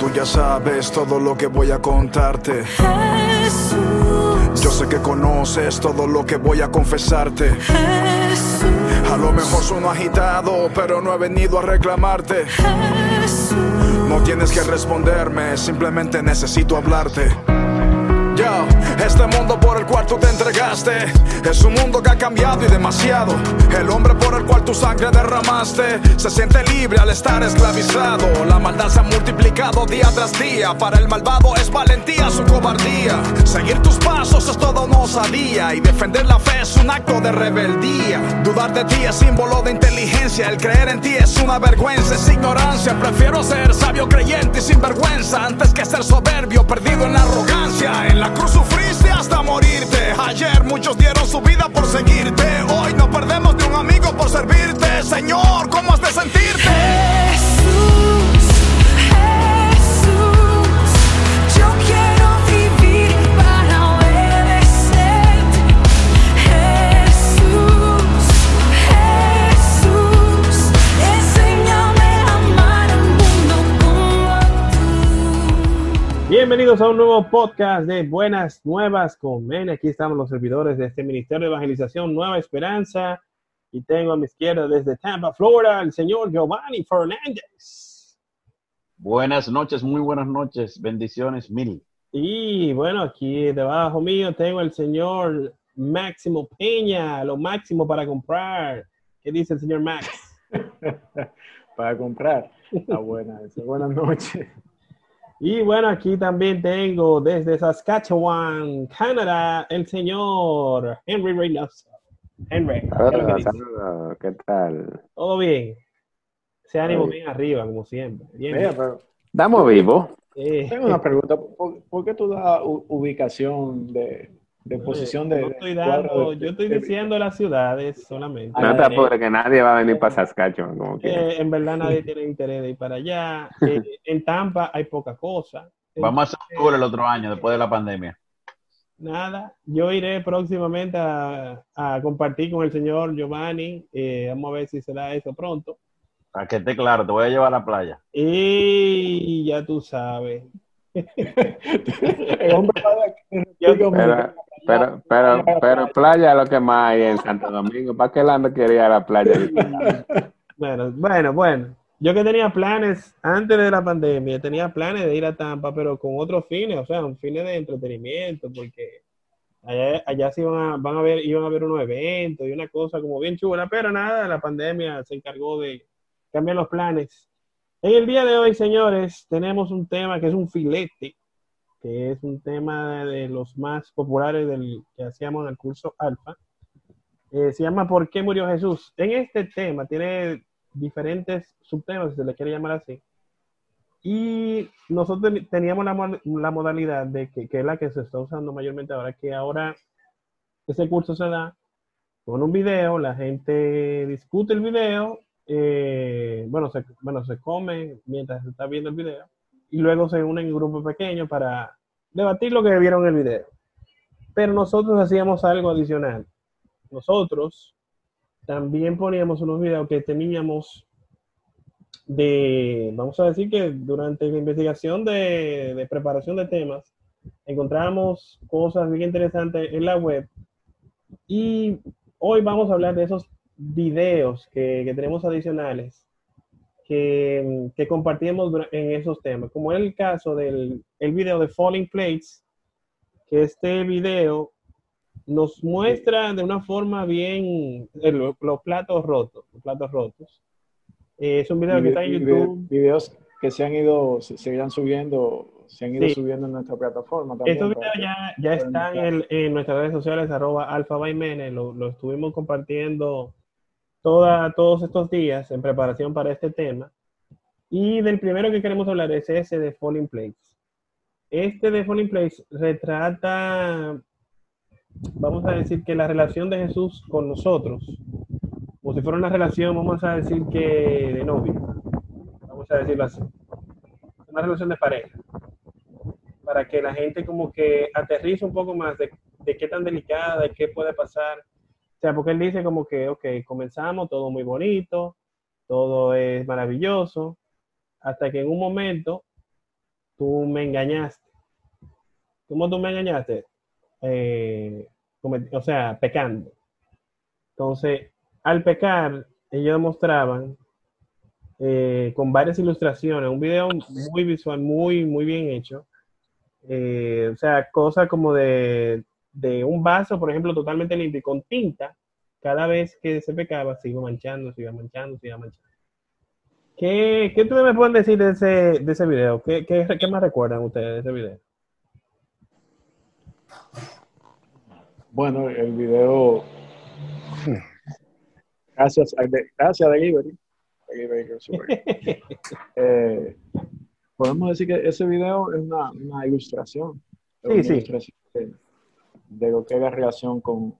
Tú ya sabes todo lo que voy a contarte. Jesús, Yo sé que conoces todo lo que voy a confesarte. Jesús, A lo mejor sueno agitado, pero no he venido a reclamarte. Jesús. No tienes que responderme, simplemente necesito hablarte. Este mundo por el cual tú te entregaste es un mundo que ha cambiado y demasiado. El hombre por el cual tu sangre derramaste se siente libre al estar esclavizado. La maldad se ha multiplicado día tras día. Para el malvado es valentía su cobardía. Seguir tus pasos es toda una osadía y defender la fe es un acto de rebeldía. Dudar de ti es símbolo de inteligencia. El creer en ti es una vergüenza, es ignorancia. Prefiero ser sabio creyente y sin vergüenza antes que ser soberbio perdido en la arrogancia. En la cruz sufriste hasta morirte. Ayer muchos dieron su vida por seguirte. Hoy no perdemos de un amigo por servirte. Señor, ¿cómo has de sentirte? Bienvenidos a un nuevo podcast de Buenas Nuevas con Men. Aquí estamos los servidores de este Ministerio de Evangelización Nueva Esperanza. Y tengo a mi izquierda desde Tampa, Florida, el señor Giovanni Fernández. Buenas noches, muy buenas noches, bendiciones mil. Y bueno, aquí debajo mío tengo el señor Máximo Peña, lo máximo para comprar. ¿Qué dice el señor Max? para comprar. Está buena esa. Buenas noches. Y bueno, aquí también tengo desde Saskatchewan, Canadá, el señor Henry Reynoso. Henry, ¿qué tal? Todo bien. Ese ánimo bien arriba, como siempre. Bien. Mira, pero Estamos vivos. Eh, tengo una pregunta. ¿Por, por qué tú das ubicación de, de posición de, no de estoy dando, de- yo estoy de- diciendo las ciudades solamente. No te Eh, apures, que nadie va a venir para Saskatchewan, como que. eh, en verdad nadie tiene interés de ir para allá. Eh, en Tampa hay poca cosa. Vamos a hacer octubre el otro año, después de la pandemia. Nada, yo iré próximamente a, a compartir con el señor Giovanni. eh, vamos a ver si será eso pronto. Para que esté claro, te voy a llevar a la playa. Y ya tú sabes. El hombre Pero, pero, pero, pero playa es lo que más hay en Santo Domingo. ¿Para qué Lando quería la playa? Bueno, bueno, bueno. Yo que tenía planes antes de la pandemia, tenía planes de ir a Tampa, pero con otros fines, o sea, un fines de entretenimiento, porque allá, allá sí iban a, van a ver, iban a haber unos eventos y una cosa como bien chula, pero nada, la pandemia se encargó de cambiar los planes. En el día de hoy, señores, tenemos un tema que es un filete, que es un tema de los más populares del que hacíamos en el curso Alfa. Eh, se llama ¿Por qué murió Jesús? En este tema tiene diferentes subtemas, si se le quiere llamar así. Y nosotros ten- teníamos la, mo- la modalidad de que, que es la que se está usando mayormente ahora, que ahora ese curso se da con un video, la gente discute el video, eh, bueno, se, bueno, se come mientras se está viendo el video, y luego se unen en grupos pequeños para debatir lo que vieron en el video. Pero nosotros hacíamos algo adicional. Nosotros también poníamos unos videos que teníamos de, vamos a decir que durante la investigación de, preparación de temas, encontramos cosas bien interesantes en la web y hoy vamos a hablar de esos videos que tenemos adicionales que, que compartimos dura- en esos temas, como el caso del el video de Falling Plates, que este video nos muestra de una forma bien eh, lo- los platos rotos, los platos rotos. Eh, es un video que está en YouTube. Videos que se han ido, se, se irán subiendo, se han ido Sí. subiendo en nuestra plataforma también. Estos videos ya, ya están en, en nuestras redes sociales, arroba alfa lo, lo estuvimos compartiendo toda, todos estos días en preparación para este tema. Y del primero que queremos hablar es ese de Falling Place. Este de Falling Place retrata, vamos a decir que la relación de Jesús con nosotros, como si fuera una relación, vamos a decir que de novio, vamos a decirlo así, una relación de pareja para que la gente como que aterrice un poco más de, de qué tan delicada, de qué puede pasar. O sea, porque él dice como que, ok, comenzamos, todo muy bonito, todo es maravilloso, hasta que en un momento tú me engañaste. ¿Cómo tú me engañaste? Eh, o sea, pecando. Entonces, al pecar, ellos demostraban eh, con varias ilustraciones, un video muy visual, muy, muy bien hecho. Eh, o sea, cosas como de, de un vaso, por ejemplo, totalmente limpio y con tinta, cada vez que se pecaba, se iba manchando, se iba manchando, se iba manchando. ¿Qué, qué ustedes me pueden decir de ese, de ese video? ¿Qué, qué, qué más recuerdan ustedes de ese video? Bueno, el video, gracias a, gracias a Delivery, Delivery. Eh, podemos decir que ese video es una, una ilustración, Sí, una sí. ilustración de, de lo que es la relación con,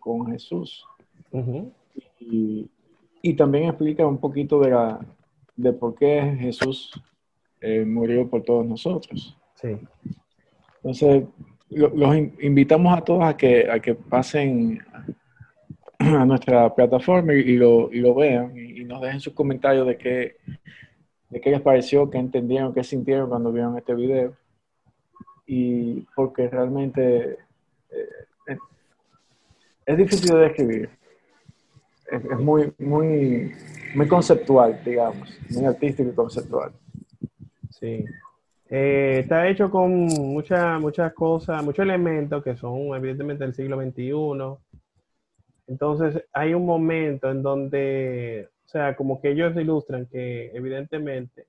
con Jesús. Y, y también explica un poquito de, la, de por qué Jesús eh, murió por todos nosotros. Sí. Entonces, lo- los in- invitamos a todos a que, a que pasen a nuestra plataforma y, y lo, y lo vean y, y nos dejen sus comentarios de qué, de qué les pareció, qué entendieron, qué sintieron cuando vieron este video. Y porque realmente es, difícil de describir. Es, es muy, muy, muy conceptual, digamos, muy artístico y conceptual. Sí. Eh, está hecho con muchas muchas cosas, muchos elementos que son evidentemente del siglo XXI. Entonces, hay un momento en donde, o sea, como que ellos ilustran que evidentemente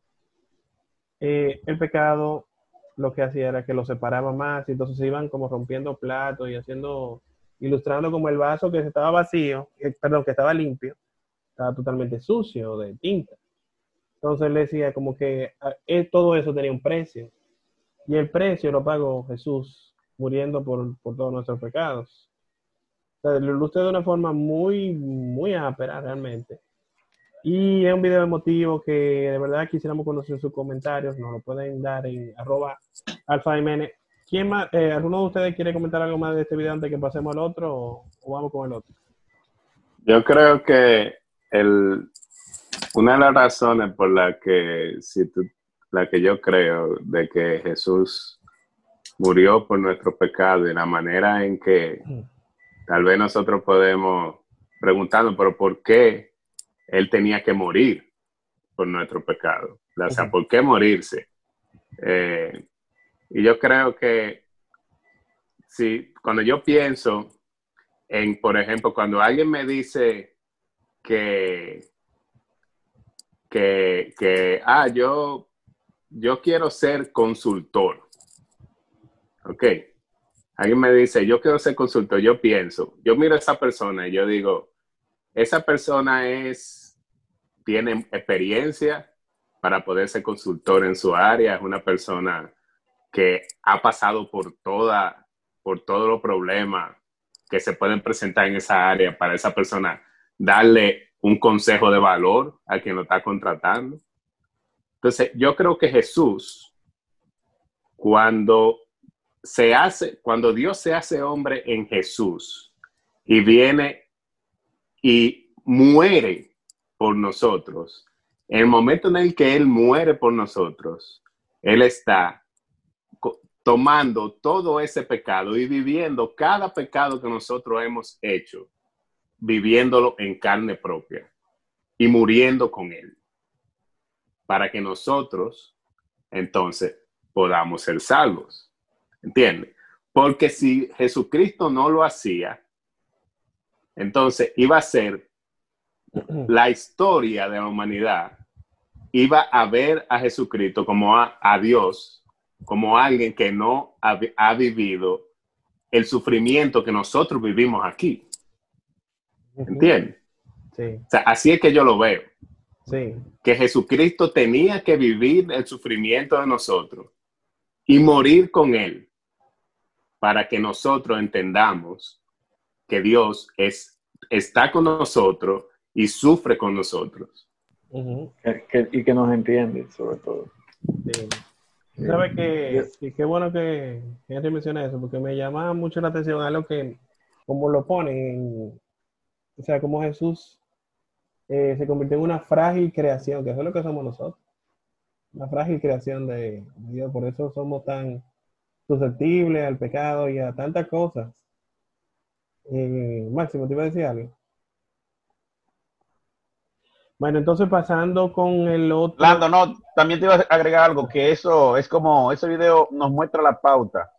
eh, el pecado lo que hacía era que lo separaba más y entonces se iban como rompiendo platos y haciendo, ilustrando como el vaso que estaba vacío, perdón, que estaba limpio, estaba totalmente sucio de tinta. Entonces él decía como que ah, eh, todo eso tenía un precio. Y el precio lo pagó Jesús muriendo por, por todos nuestros pecados. O sea, lo ilustra de una forma muy, muy ápera realmente. Y es un video emotivo que de verdad quisiéramos conocer sus comentarios. Nos lo pueden dar en arroba alfa Jiménez. ¿Quién más, eh, ¿Alguno de ustedes quiere comentar algo más de este video antes que pasemos al otro o, o vamos con el otro? Yo creo que el, una de las razones por la que, si tú- la que yo creo de que Jesús murió por nuestro pecado y la manera en que tal vez nosotros podemos preguntarnos, pero ¿por qué Él tenía que morir por nuestro pecado? O sea. ¿por qué morirse? Eh, y yo creo que si cuando yo pienso en, por ejemplo, cuando alguien me dice que, que, que ah, yo, yo quiero ser consultor. Ok. Alguien me dice, yo quiero ser consultor. Yo pienso, yo miro a esa persona y yo digo, esa persona es, tiene experiencia para poder ser consultor en su área, es una persona que ha pasado por toda, por todos los problemas que se pueden presentar en esa área para esa persona darle un consejo de valor a quien lo está contratando. Entonces, yo creo que Jesús, cuando se hace, cuando Dios se hace hombre en Jesús y viene y muere por nosotros, en el momento en el que Él muere por nosotros, Él está tomando todo ese pecado y viviendo cada pecado que nosotros hemos hecho, viviéndolo en carne propia y muriendo con Él, para que nosotros entonces podamos ser salvos. ¿Entiendes? Porque si Jesucristo no lo hacía, entonces iba a ser la historia de la humanidad, iba a ver a Jesucristo como a, a Dios, como alguien que no ha vivido el sufrimiento que nosotros vivimos aquí. ¿Entiendes? Sí, O sea, así es que yo lo veo, sí. que Jesucristo tenía que vivir el sufrimiento de nosotros y morir con él para que nosotros entendamos que Dios es, está con nosotros y sufre con nosotros. Ujú, Que- que- y que nos entiende, sobre todo. sí. ¿Sabe que y qué bueno que Henry menciona eso? Porque me llama mucho la atención algo que, como lo ponen, en- o sea, como Jesús eh, se convirtió en una frágil creación, que eso es lo que somos nosotros. la frágil creación de Dios. Por eso somos tan susceptibles al pecado y a tantas cosas. Eh, Máximo, ¿te iba a decir algo? Bueno, entonces pasando con el otro. Lando, no, también te iba a agregar algo, que eso es como, ese video nos muestra la pauta,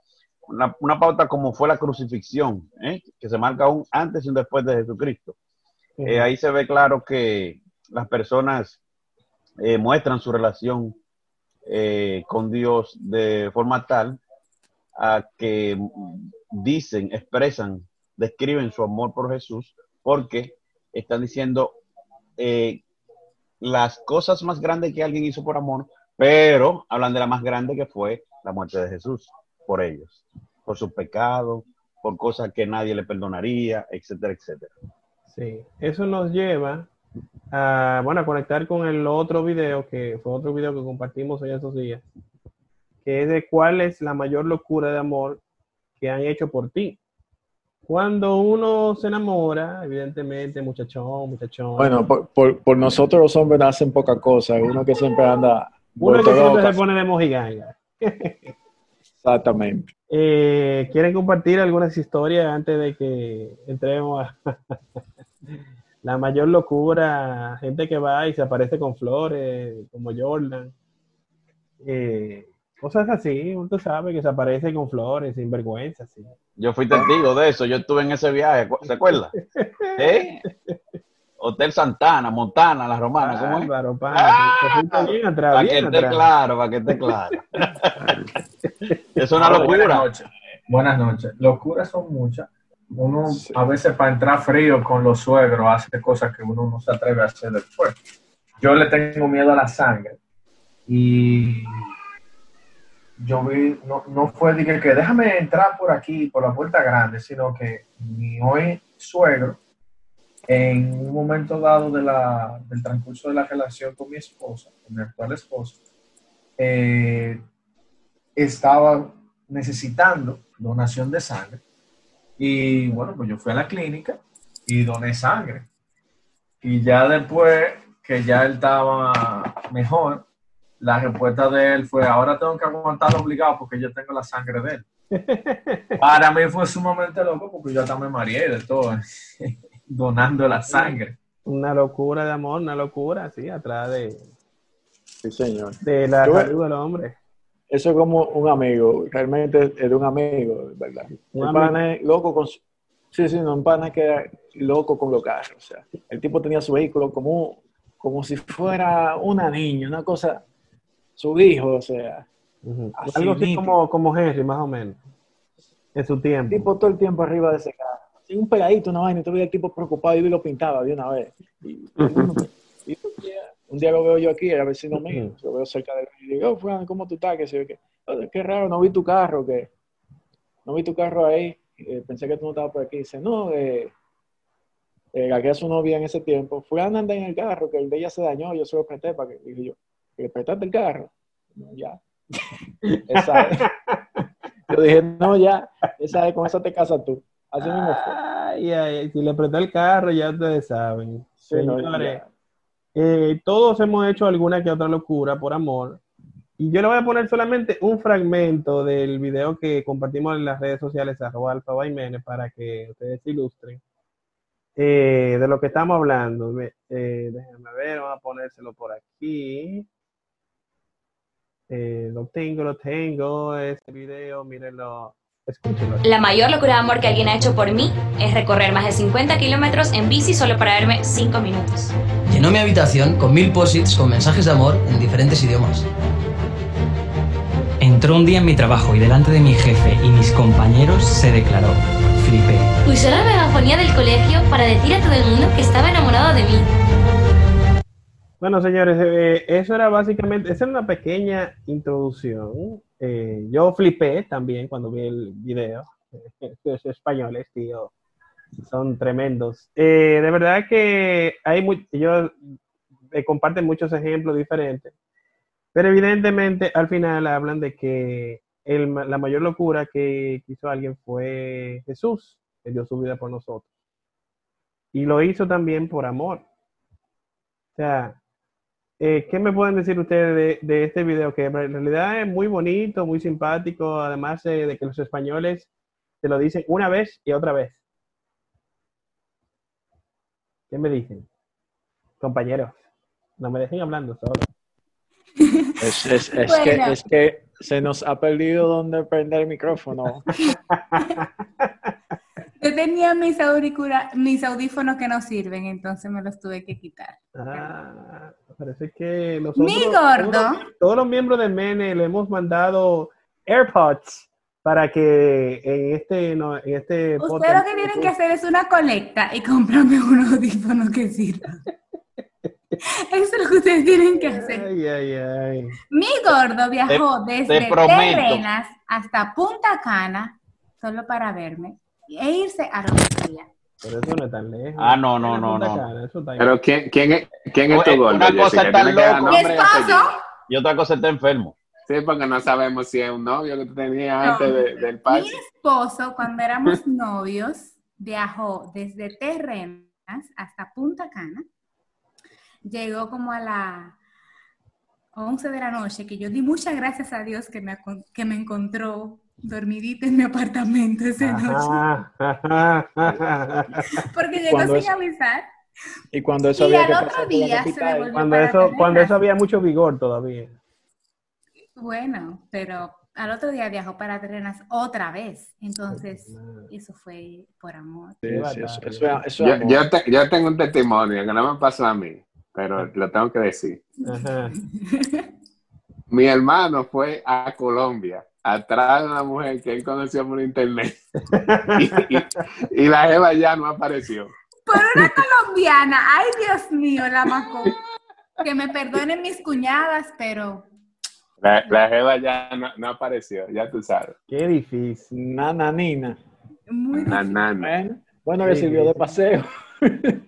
una, una pauta como fue la crucifixión, ¿eh? que se marca un antes y un después de Jesucristo. Eh, ahí se ve claro que las personas eh, muestran su relación con Dios de forma tal a que dicen, expresan, describen su amor por Jesús porque están diciendo eh, las cosas más grandes que alguien hizo por amor, pero hablan de la más grande que fue la muerte de Jesús por ellos, por sus pecados, por cosas que nadie le perdonaría, etcétera, etcétera. Sí, eso nos lleva a, bueno, a conectar con el otro video, que fue otro video que compartimos en estos días, que es de cuál es la mayor locura de amor que han hecho por ti. Cuando uno se enamora, evidentemente, muchachón, muchachón. Bueno, por, por, por nosotros los hombres hacen poca cosa. Uno que siempre anda. uno que siempre se pone de mojiganga. Exactamente. Eh, ¿Quieren compartir algunas historias antes de que entremos a la mayor locura? Gente que va y se aparece con flores, como Jordan. Eh, cosas así, uno sabe que se aparece con flores, sin vergüenza. Sí. Yo fui testigo de eso, yo estuve en ese viaje, ¿se acuerda? ¿Eh? Hotel Santana, Montana, La Romana, ¿cómo es? Bien atrás, Para que esté claro, para que esté claro. es una Buenas locura. noches. Buenas noches. Locuras son muchas. Uno Sí. a veces para entrar frío con los suegros hace cosas que uno no se atreve a hacer después. Yo le tengo miedo a la sangre. Y yo vi, no, no fue de que, déjame entrar por aquí, por la puerta grande, sino que mi hoy suegro, en un momento dado de la, del transcurso de la relación con mi esposa, con mi actual esposa, eh, estaba necesitando donación de sangre. Y bueno, pues yo fui a la clínica y doné sangre. Y ya después que ya él estaba mejor, la respuesta de él fue, ahora tengo que aguantarlo obligado porque yo tengo la sangre de él. Para mí fue sumamente loco porque yo hasta me mareé de todo, donando la sangre. Una locura de amor, una locura, sí, atrás de, Sí, señor. de la Yo- salud del hombre. Eso es como un amigo, realmente es de un amigo, ¿verdad? Un Un pana es loco con su... Sí, sí, no, un pana que era loco con los carros. O sea, el tipo tenía su vehículo como, como si fuera una niña, una cosa, su hijo, o sea, Algo así como, como Henry, más o menos. En su el tiempo. tipo todo el tiempo arriba de ese carro. Así, un pegadito, una vaina, veías el tipo preocupado y lo pintaba de una vez. Y, y uno- y un, día, un día lo veo yo aquí, era vecino mío, lo veo cerca de él y digo, oh, Fran, ¿cómo tú estás? Que, yo qué. "Oh, qué raro, no vi tu carro, que no vi tu carro ahí, Eh, pensé que tú no estabas por aquí. Dice, no, eh, eh, que era su novia en ese tiempo, Fran anda en el carro, que el de ella se dañó, yo se lo presté para que, dije yo, ¿que le prestaste el carro? No, ya. Esa es. Yo dije, no, ya, esa es, con esa te casas tú. Así mismo fue. Ay, ay, si le presté el carro, ya ustedes saben. Sí, no, Señores, ya. eh, todos hemos hecho alguna que otra locura por amor. Y yo le voy a poner solamente un fragmento del video que compartimos en las redes sociales, arroba alfa para que ustedes se ilustren eh, de lo que estamos hablando. Eh, déjenme ver, vamos a ponérselo por aquí. Eh, lo tengo, lo tengo, este video, mírenlo, escúchenlo. La mayor locura de amor que alguien ha hecho por mí es recorrer más de 50 kilómetros en bici solo para verme 5 minutos. Llenó mi habitación con mil posits con mensajes de amor en diferentes idiomas. Entró un día en mi trabajo y delante de mi jefe y mis compañeros se declaró. Flipé. Usó la megafonía del colegio para decir a todo el mundo que estaba enamorado de mí. Bueno, señores, eh, eso era básicamente, esa era una pequeña introducción. Eh, yo flipé también cuando vi el video. Los españoles, tío, son tremendos. Eh, de verdad que hay mu- ellos comparten muchos ejemplos diferentes, pero evidentemente al final hablan de que el la mayor locura que hizo alguien fue Jesús, que dio su vida por nosotros. Y lo hizo también por amor. O sea, eh, ¿qué me pueden decir ustedes de, de este video? Que en realidad es muy bonito, muy simpático, además eh, de que los españoles te lo dicen una vez y otra vez. ¿Qué me dicen? Compañeros, no me dejen hablando solo. Es, es- es Bueno. que, es que se nos ha perdido donde prender el micrófono. Yo tenía mis, auricula- mis audífonos que no sirven, entonces me los tuve que quitar. Ah, parece que nosotros, Mi gordo. Todos, los- todos los miembros de Mene le hemos mandado AirPods para que en este, no, en este Ustedes podcast- lo que tienen que hacer es una colecta y comprarme unos audífonos que sirvan. Eso es lo que ustedes tienen que hacer. Ay, ay, ay. Mi gordo viajó Te- desde te. Terrenas hasta Punta Cana solo para verme e irse a Romería. Pero eso no es tan lejos. Ah, no, no, no, no. Está. Pero ¿quién, quién, es, quién es tu gordo, una cosa Jessica? es Tiene tan que dar loco. Mi esposo. Y otra cosa está enfermo. Sí, porque no sabemos si es un novio que tú tenías No. antes de- del mi party. esposo, cuando éramos novios, viajó desde Terrenas hasta Punta Cana. Llegó como a las 11 de la noche, que yo di muchas gracias a Dios que me, que me encontró dormidita en mi apartamento esa noche. Porque llegó Cuando sin es- avisar. Y cuando eso Y había al que otro día se devolvió. Cuando para eso, cuando eso había mucho vigor todavía. Bueno, pero al otro día viajó para Terrenas otra vez. Entonces, eso fue por amor. Sí, Qué sí, eso, eso es- eso es Yo, amor. yo, te- yo tengo un testimonio que no me pasó a mí, pero lo tengo que decir. Ajá. Mi hermano fue a Colombia atrás de una mujer que él conoció por internet y, y- y la Eva ya no apareció. Por una colombiana. Ay, Dios mío, la macó. Que me perdonen mis cuñadas, pero La, la Eva ya no, no apareció, ya tú sabes. Qué difícil. Nana Nina. muy Na, difícil. na, na. Bueno, bueno, le sirvió de paseo.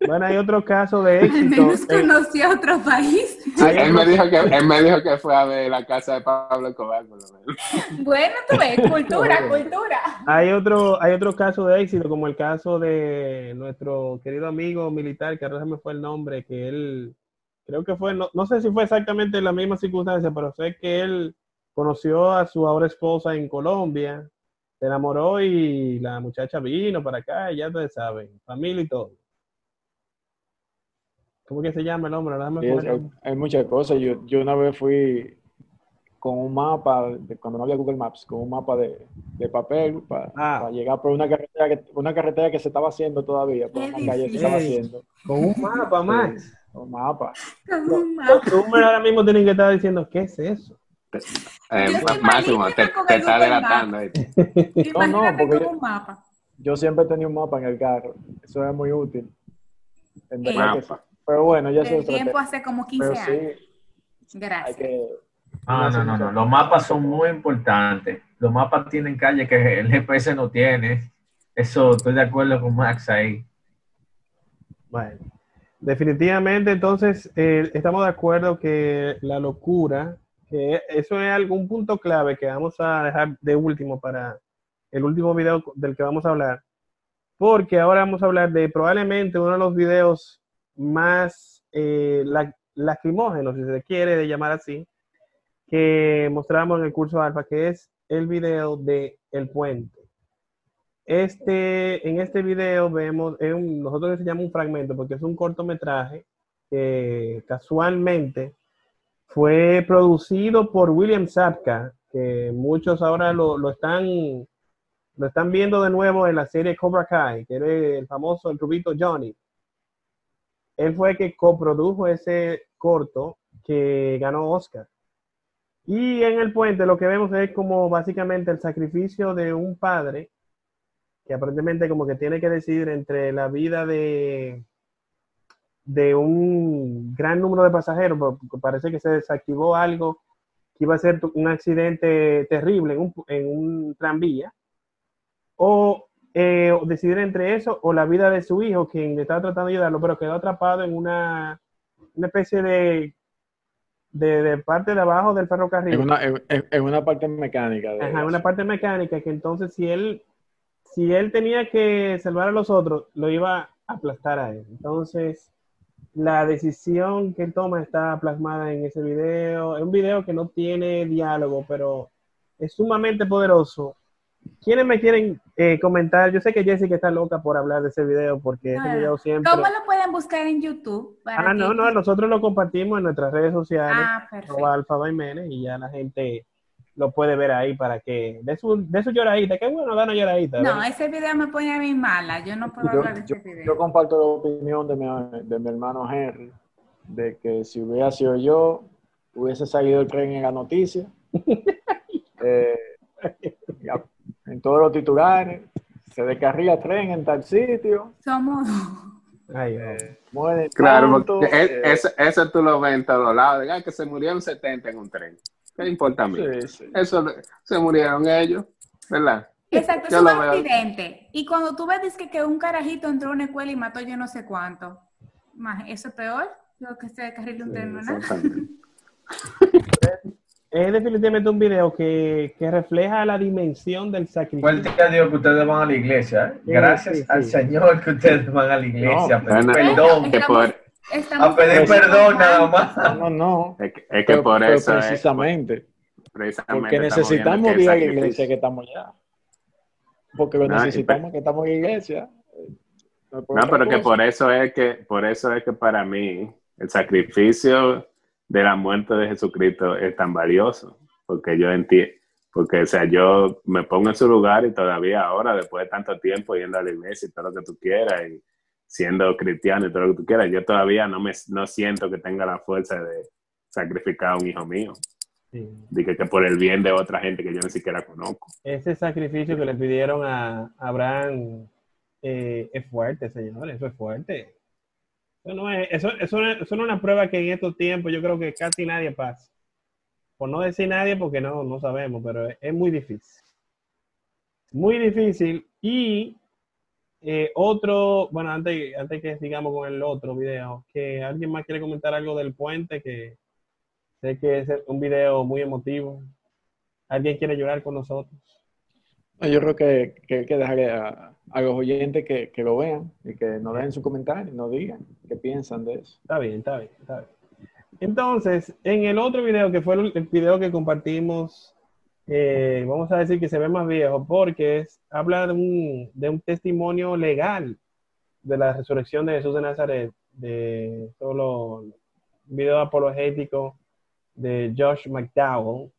Bueno, hay otro caso de Al éxito. menos Eh, conocí a otro país. hay Él otro- me, dijo que, él me dijo que fue a ver la casa de Pablo Escobar, por lo menos. Bueno, tú ves, cultura, cultura. Hay otro, hay otro caso de éxito, como el caso de nuestro querido amigo militar, que ahora se me fue el nombre, que él, creo que fue, no, no sé si fue exactamente la misma circunstancia, pero sé que él conoció a su ahora esposa en Colombia, se enamoró y la muchacha vino para acá, y ya ustedes saben, familia y todo. ¿Cómo que se llama el hombre? Es- hay, nombre. hay muchas cosas. Yo, yo una vez fui con un mapa, de, cuando no había Google Maps, con un mapa de, de papel para, Ah. llegar por una carretera, que, una carretera que se estaba haciendo todavía, por Qué una calle que se estaba difícil. haciendo. Con un mapa, Max. Un mapa. Con un Los mapa. Zoomers ahora mismo tienen que estar diciendo, ¿qué es eso? Eh, Máximo, te, con te está. ¿viste? No, no, porque con yo- un mapa. Yo siempre tenía un mapa en el carro. Eso es muy útil. En verdad que sí. Mapa. Pero bueno, ya se El traté. tiempo hace como 15 Pero años. sí, Gracias. que... No, no, no, no. Los mapas son muy importantes. Los mapas tienen calle que el GPS no tiene. Eso, estoy de acuerdo con Max ahí. Bueno, definitivamente entonces eh, estamos de acuerdo que la locura, que eso es algún punto clave que vamos a dejar de último para el último video del que vamos a hablar, porque ahora vamos a hablar de probablemente uno de los videos más eh, la- lacrimógenos, si se quiere de llamar así, que mostramos en el curso alfa, que es el video de El Puente. Este, en este video vemos, es un- nosotros un fragmento porque es un cortometraje que casualmente fue producido por William Sapka, que muchos ahora lo, lo están, lo están viendo de nuevo en la serie Cobra Kai, que era el famoso el rubito Johnny. Él fue el que coprodujo ese corto que ganó Oscar. Y en el puente lo que vemos es como básicamente el sacrificio de un padre que aparentemente como que tiene que decidir entre la vida de, de un gran número de pasajeros, porque parece que se desactivó algo que iba a ser un accidente terrible en un, en un tranvía, o eh, decidir entre eso o la vida de su hijo, quien le estaba tratando de ayudarlo, pero quedó atrapado en una, una especie de, de, de parte de abajo del ferrocarril. En una, en, en una parte mecánica. De Ajá, una parte mecánica que entonces si él, si él tenía que salvar a los otros, lo iba a aplastar a él. Entonces, la decisión que él toma está plasmada en ese video. Es un video que no tiene diálogo, pero es sumamente poderoso. ¿Quiénes me quieren eh, comentar? Yo sé que Jessica está loca por hablar de ese video porque ese Ah, video siempre... ¿Cómo lo pueden buscar en YouTube? para Ah, no, que- no, nosotros lo compartimos en nuestras redes sociales, Ah, perfecto. arroba Alfa Baimenes, y ya la gente lo puede ver ahí para que de su, de su lloradita. Qué bueno, da una lloradita. No, ese video me pone a mí mala. Yo no puedo Yo, hablar de yo- ese video. yo comparto la opinión de mi, de mi hermano Henry, de que si hubiera sido yo, hubiese salido el tren en la noticia, eh, en todos los titulares, se descarrila el tren en tal sitio, Somos. Ay, eh, muere Claro, tanto, porque es- eh, eso, eso tú lo ves en todos lados. Diga que se murieron 70 en un tren. ¿Qué importa a mí? sí, sí. Eso se murieron ellos, ¿verdad? Exacto, es Yo un lo veo. accidente. Y cuando tú ves que, que un carajito entró a una escuela y mató yo no sé cuánto, más, eso es peor. Lo que se descarrile un tren, ¿no? Es definitivamente un video que, que refleja la dimensión del sacrificio. Fuerte a Dios que ustedes van a la iglesia. ¿eh? Sí, Gracias sí, al. Señor que ustedes van a la iglesia. a pedir bueno, perdón. que por- A pedir perdón nada más. No, no, es que, es que pero- por eso es- precisamente, precisamente porque necesitamos ir a la iglesia que estamos allá. Porque lo Ah, necesitamos que estamos en la iglesia. No, pero que cosa. por eso es que, por eso es que para mí el sacrificio de la muerte de Jesucristo es tan valioso, porque yo entiendo, porque o sea, yo me pongo en su lugar y todavía ahora, después de tanto tiempo yendo a la iglesia y todo lo que tú quieras, y siendo cristiano y todo lo que tú quieras, yo todavía no me no siento que tenga la fuerza de sacrificar a un hijo mío. Sí. Dije que por el bien de otra gente que yo ni siquiera conozco. Ese sacrificio que le pidieron a Abraham eh, es fuerte, señores, eso es fuerte. Eso no es, eso, eso, eso es una prueba que en estos tiempos yo creo que casi nadie pasa. Por no decir nadie, porque no, no sabemos, pero es, es muy difícil. Muy difícil. Y eh, otro, bueno, antes, antes que sigamos con el otro video, que alguien más quiere comentar algo del puente, que sé que es un video muy emotivo. ¿Alguien quiere llorar con nosotros? Yo creo que, que hay que dejarle a, a los oyentes que, que lo vean y que nos dejen su comentario y nos digan qué piensan de eso. Está bien, está bien, está bien. Entonces, en el otro video, que fue el, video que compartimos, eh, vamos a decir que se ve más viejo, porque habla de un, de un testimonio legal de la resurrección de Jesús de Nazaret, de solo un video apologético de Josh McDowell.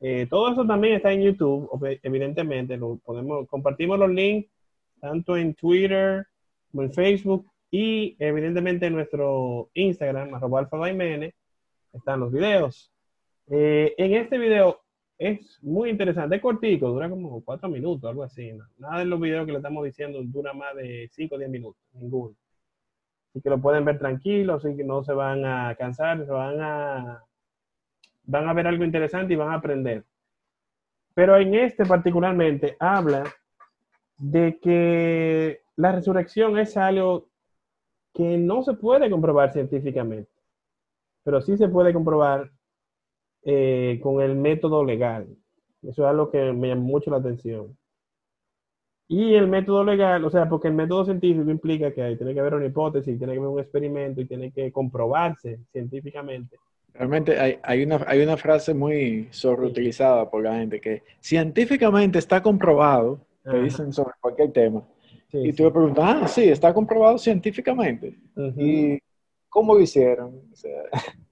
Eh, todo eso también está en YouTube, evidentemente. Lo podemos, compartimos los links tanto en Twitter como en Facebook y evidentemente en nuestro Instagram, arroba alfa están los videos. Eh, en este video es muy interesante, es cortico, dura como cuatro minutos, algo así. ¿no? Nada de los videos que le estamos diciendo dura más de 5 o 10 minutos, ninguno. Así que lo pueden ver tranquilos, así que no se van a cansar, se van a, van a ver algo interesante y van a aprender. Pero en este particularmente habla de que la resurrección es algo que no se puede comprobar científicamente, pero sí se puede comprobar eh, con el método legal. Eso es algo que me llamó mucho la atención. Y el método legal, o sea, porque el método científico implica que hay- tiene que haber una hipótesis, tiene que haber un experimento y tiene que comprobarse científicamente. Realmente hay, hay, una, hay una frase muy sobreutilizada por la gente que científicamente está comprobado, que Ajá. dicen sobre cualquier tema. Sí, y sí. tú le preguntas, ah, sí, está comprobado científicamente. ¿Y cómo lo hicieron? O sea,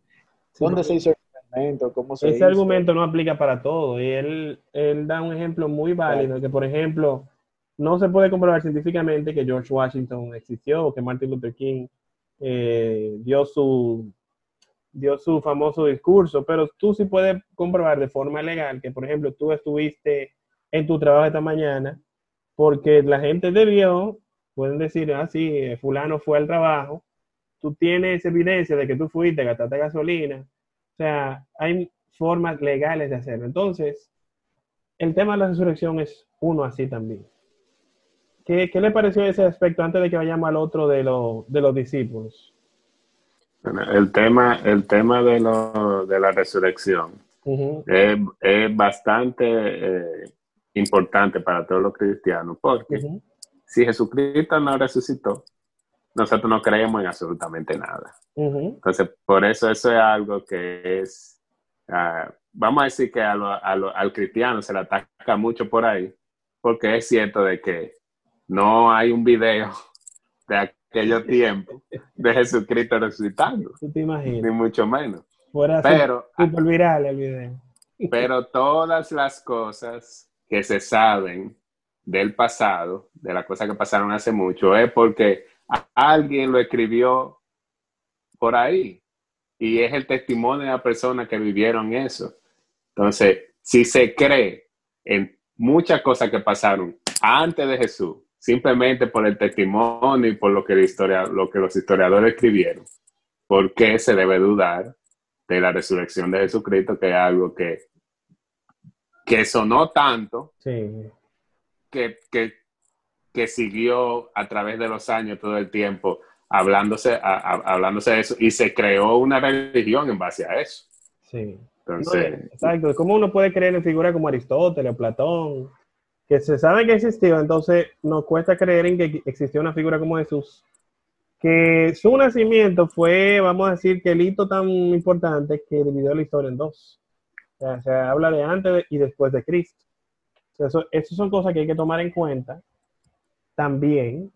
Sí, ¿Dónde se hizo el experimento? ¿Cómo se Ese hizo? argumento no aplica para todo. Y él, él da un ejemplo muy válido, que por ejemplo, no se puede comprobar científicamente que George Washington existió o que Martin Luther King eh, dio, su, dio su famoso discurso, pero tú sí puedes comprobar de forma legal que, por ejemplo, tú estuviste en tu trabajo esta mañana porque la gente te vio, pueden decir, ah, sí, eh, fulano fue al trabajo, tú tienes evidencia de que tú fuiste, gastaste gasolina, o sea, hay formas legales de hacerlo. Entonces, el tema de la resurrección es uno así también. ¿Qué, qué le pareció ese aspecto antes de que vayamos al otro de, de los discípulos? El tema, el tema de, lo, de la resurrección es, es bastante eh, importante para todos los cristianos, porque ujú, si Jesucristo no resucitó, nosotros no creemos en absolutamente nada. Entonces, por eso eso es algo que es, ah, vamos a decir que a lo- a lo- al cristiano se le ataca mucho por ahí, porque es cierto de que no hay un video de aquellos tiempos de Jesucristo resucitando, ¿Tú te imaginas? ni mucho menos. Fuera Pero, super viral el video. pero todas las cosas que se saben del pasado, de las cosas que pasaron hace mucho, es porque alguien lo escribió por ahí y es el testimonio de la persona que vivieron eso. Entonces, si se cree en muchas cosas que pasaron antes de Jesús, simplemente por el testimonio y por lo que, la historia, lo que los historiadores escribieron, ¿por qué se debe dudar de la resurrección de Jesucristo, que es algo que, que sonó tanto Sí. que, que, que siguió a través de los años todo el tiempo hablándose, a- a- hablándose de eso y se creó una religión en base a eso. Sí. Entonces, No, exacto. ¿Cómo uno puede creer en figuras como Aristóteles o Platón? Que se sabe que existió, entonces nos cuesta creer en que existió una figura como Jesús. Que su nacimiento fue, vamos a decir, que el hito tan importante que dividió la historia en dos. O sea, se habla de antes y después de Cristo. O sea, esas son cosas que hay que tomar en cuenta también.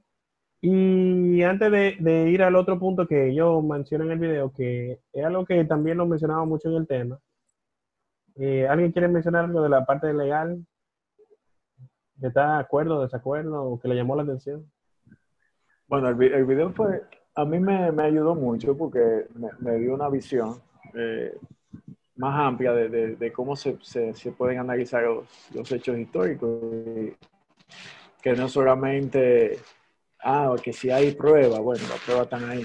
Y antes de, de ir al otro punto que ellos mencionan en el video, que es algo que también lo mencionaba mucho en el tema, eh, ¿Alguien quiere mencionar algo de la parte legal? ¿Que ¿Está de acuerdo, desacuerdo o que le llamó la atención? Bueno, el, vi- el video fue, a mí me, me ayudó mucho porque me, me dio una visión eh, más amplia de, de- cómo se, se- pueden analizar los, los hechos históricos. que no solamente, ah, que si hay pruebas, bueno, las pruebas están ahí,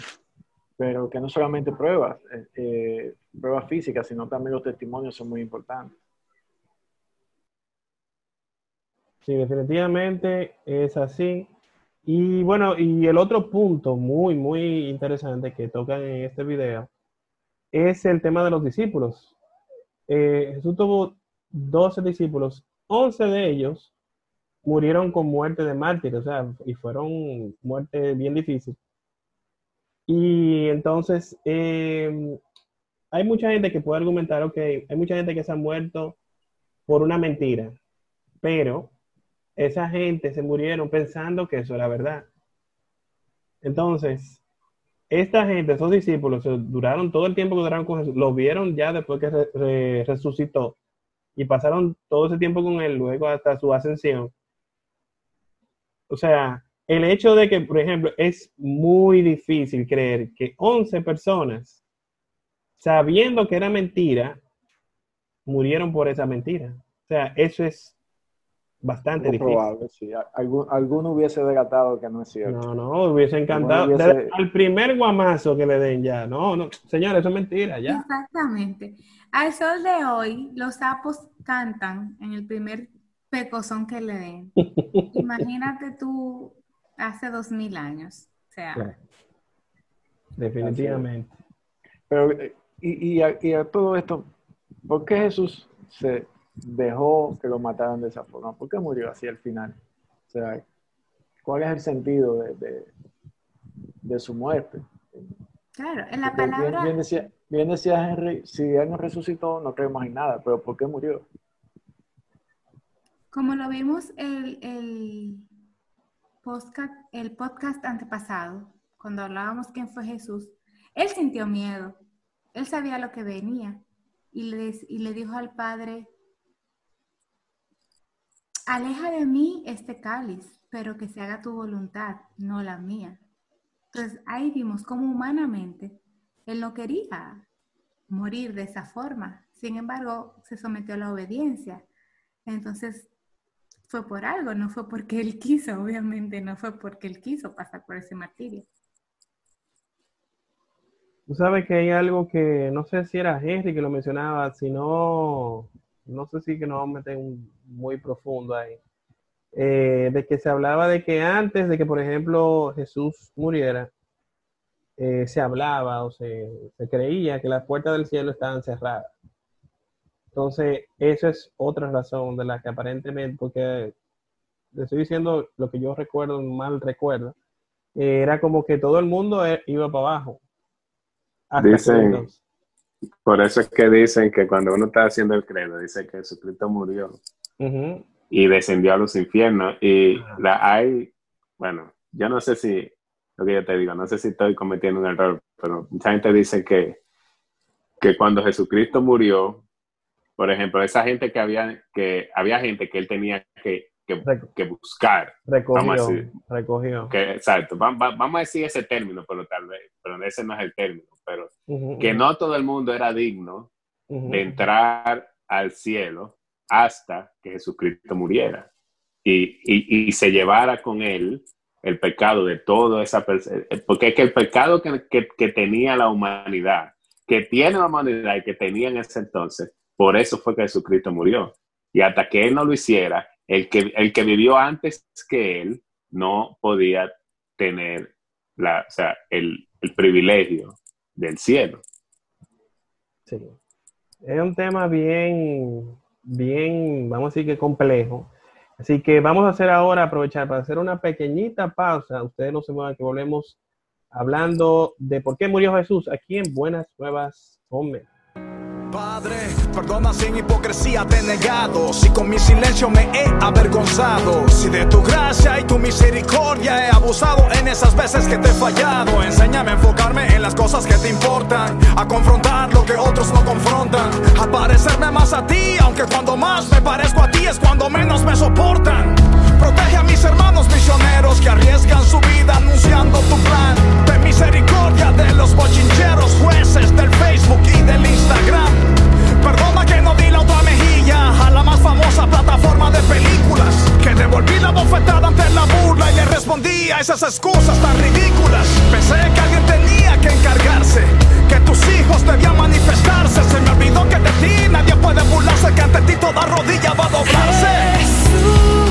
pero que no solamente pruebas, eh, eh, pruebas físicas, sino también los testimonios son muy importantes. Sí, definitivamente es así. Y bueno, y el otro punto muy, muy interesante que tocan en este video es el tema de los discípulos. Eh, Jesús tuvo 12 discípulos, 11 de ellos murieron con muerte de mártir, o sea, y fueron muertes bien difíciles. Y entonces, eh, hay mucha gente que puede argumentar, ok, hay mucha gente que se ha muerto por una mentira, pero esa gente se murieron pensando que eso era verdad. Entonces, esta gente, esos discípulos, duraron todo el tiempo que duraron con lo vieron ya después que re- re- resucitó y pasaron todo ese tiempo con él, luego hasta su ascensión. O sea, el hecho de que, por ejemplo, es muy difícil creer que 11 personas, sabiendo que era mentira, murieron por esa mentira. O sea, eso es bastante difícil. probable, sí. Algún- alguno hubiese delatado que no es cierto. No, no, hubiese encantado. Hubiese- al primer guamazo que le den ya. No, no, señores, eso es mentira, ya. Exactamente. Al sol de hoy, los sapos cantan en el primer pecozón que le den. Imagínate tú hace dos mil años. O sea, Claro. Definitivamente. Pero, eh, y, y a, y a todo esto, ¿por qué Jesús se dejó que lo mataran de esa forma? ¿Por qué murió así al final? O sea, ¿cuál es el sentido de, de- de su muerte? claro, en la Porque bien, palabra, bien decía, bien decía Henry, si él no resucitó, no creemos en nada, pero ¿por qué murió? como lo vimos el, el, podcast, el podcast antepasado, cuando hablábamos quién fue Jesús, él sintió miedo. Él sabía lo que venía y le, y le dijo al Padre, aleja de mí este cáliz, pero que se haga tu voluntad, no la mía. Entonces ahí vimos cómo humanamente él no quería morir de esa forma. Sin embargo, se sometió a la obediencia. Entonces fue por algo, no fue porque él quiso, obviamente, no fue porque él quiso pasar por ese martirio. Tú sabes que hay algo que no sé si era Henry que lo mencionaba, sino, no sé si que nos vamos a meter un- muy profundo ahí. Eh, de que se hablaba de que antes de que, por ejemplo, Jesús muriera, eh, se hablaba o se, se creía que las puertas del cielo estaban cerradas. Entonces, eso es otra razón de la que aparentemente, porque le estoy diciendo lo que yo recuerdo, mal recuerdo, eh, era como que todo el mundo iba para abajo. Dicen, por eso es que dicen que cuando uno está haciendo el credo, dice que Jesucristo murió Ujú. y descendió a los infiernos. Y la hay, bueno, yo no sé si, lo que yo te digo, no sé si estoy cometiendo un error, pero mucha gente dice que, que cuando Jesucristo murió, por ejemplo, esa gente que había, que había gente que él tenía que, que, que buscar. Vamos a Recogió, decir, recogió. que, exacto, va- va- vamos a decir ese término, pero tal vez, pero ese no es el término, pero Ujú, que ujú. no todo el mundo era digno Ujú. de entrar al cielo hasta que Jesucristo muriera y, y- y se llevara con él el pecado de toda esa persona. Porque es que el pecado que, que- que tenía la humanidad, que tiene la humanidad y que tenía en ese entonces, por eso fue que Jesucristo murió. Y hasta que él no lo hiciera, el que, el que vivió antes que él no podía tener la, o sea, el, el privilegio del cielo. Sí. Es un tema bien, bien, vamos a decir que complejo. Así que vamos a hacer ahora, aprovechar para hacer una pequeñita pausa. Ustedes no se muevan, que volvemos hablando de por qué murió Jesús aquí en Buenas Nuevas Hombre. Padre, perdona sin hipocresía te he negado, si con mi silencio me he avergonzado, si de tu gracia y tu misericordia he abusado en esas veces que te he fallado, enséñame a enfocarme en las cosas que te importan, a confrontar lo que otros no confrontan, a parecerme más a ti, aunque cuando más me parezco a ti es cuando menos me soportan. Protege a mis hermanos misioneros que arriesgan su vida anunciando tu plan. Ten misericordia de los bochincheros jueces del Facebook y del Instagram. Perdona que no di la otra mejilla a la más famosa plataforma de películas. Que devolví la bofetada ante la burla y le respondí a esas excusas tan ridículas. Pensé que alguien tenía que encargarse, que tus hijos debían manifestarse. Se me olvidó que de ti nadie puede burlarse, que ante ti toda rodilla va a doblarse. Jesús,